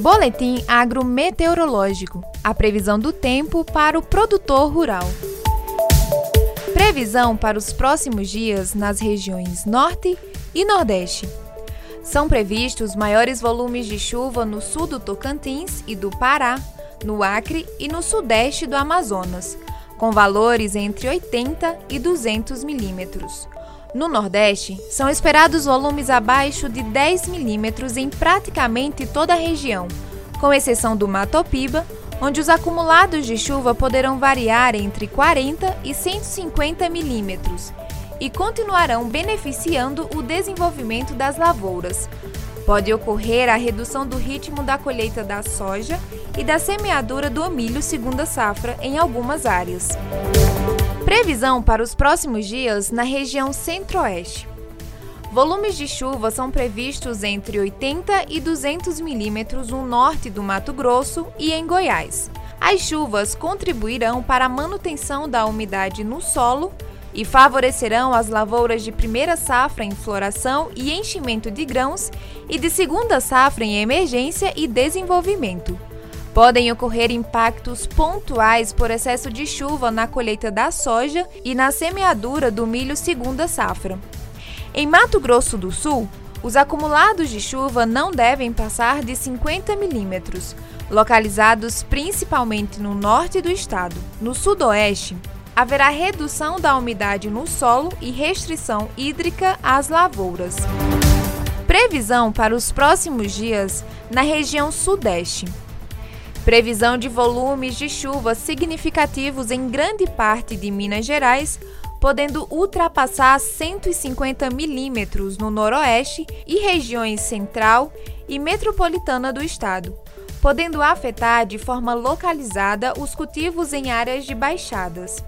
Boletim agrometeorológico. A previsão do tempo para o produtor rural. Previsão para os próximos dias nas regiões Norte e Nordeste. São previstos maiores volumes de chuva no sul do Tocantins e do Pará, no Acre e no sudeste do Amazonas, com valores entre 80 e 200 milímetros. No Nordeste, são esperados volumes abaixo de 10 milímetros em praticamente toda a região, com exceção do Matopiba, onde os acumulados de chuva poderão variar entre 40 e 150 milímetros e continuarão beneficiando o desenvolvimento das lavouras. Pode ocorrer a redução do ritmo da colheita da soja e da semeadura do milho segunda safra em algumas áreas. Previsão para os próximos dias na região centro-oeste. Volumes de chuva são previstos entre 80 e 200 milímetros no norte do Mato Grosso e em Goiás. As chuvas contribuirão para a manutenção da umidade no solo e favorecerão as lavouras de primeira safra em floração e enchimento de grãos e de segunda safra em emergência e desenvolvimento. Podem ocorrer impactos pontuais por excesso de chuva na colheita da soja e na semeadura do milho segunda safra. Em Mato Grosso do Sul, os acumulados de chuva não devem passar de 50 milímetros, localizados principalmente no norte do estado. No sudoeste, haverá redução da umidade no solo e restrição hídrica às lavouras. Previsão para os próximos dias na região sudeste. Previsão de volumes de chuva significativos em grande parte de Minas Gerais, podendo ultrapassar 150 milímetros no noroeste e regiões central e metropolitana do estado, podendo afetar de forma localizada os cultivos em áreas de baixadas.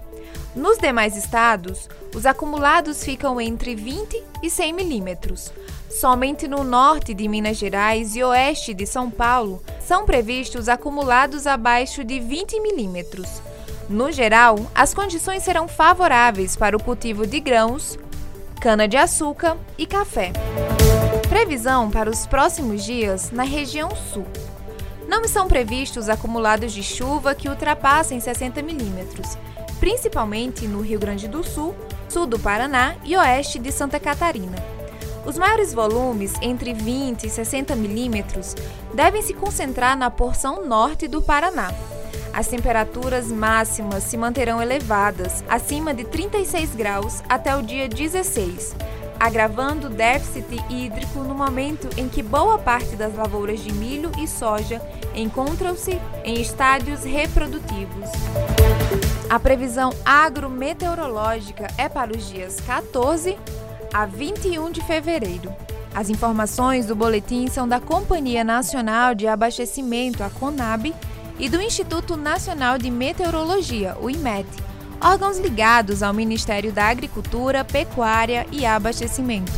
Nos demais estados, os acumulados ficam entre 20 e 100 milímetros. Somente no norte de Minas Gerais e oeste de São Paulo são previstos acumulados abaixo de 20 milímetros. No geral, as condições serão favoráveis para o cultivo de grãos, cana-de-açúcar e café. Previsão para os próximos dias na região sul. Não estão previstos acumulados de chuva que ultrapassem 60 milímetros, principalmente no Rio Grande do Sul, sul do Paraná e oeste de Santa Catarina. Os maiores volumes, entre 20 e 60 milímetros, devem se concentrar na porção norte do Paraná. As temperaturas máximas se manterão elevadas, acima de 36 graus, até o dia 16, agravando o déficit hídrico no momento em que boa parte das lavouras de milho e soja encontram-se em estádios reprodutivos. A previsão agrometeorológica é para os dias 14 a 21 de fevereiro. As informações do boletim são da Companhia Nacional de Abastecimento, a CONAB, e do Instituto Nacional de Meteorologia, o IMET, órgãos ligados ao Ministério da Agricultura, Pecuária e Abastecimento.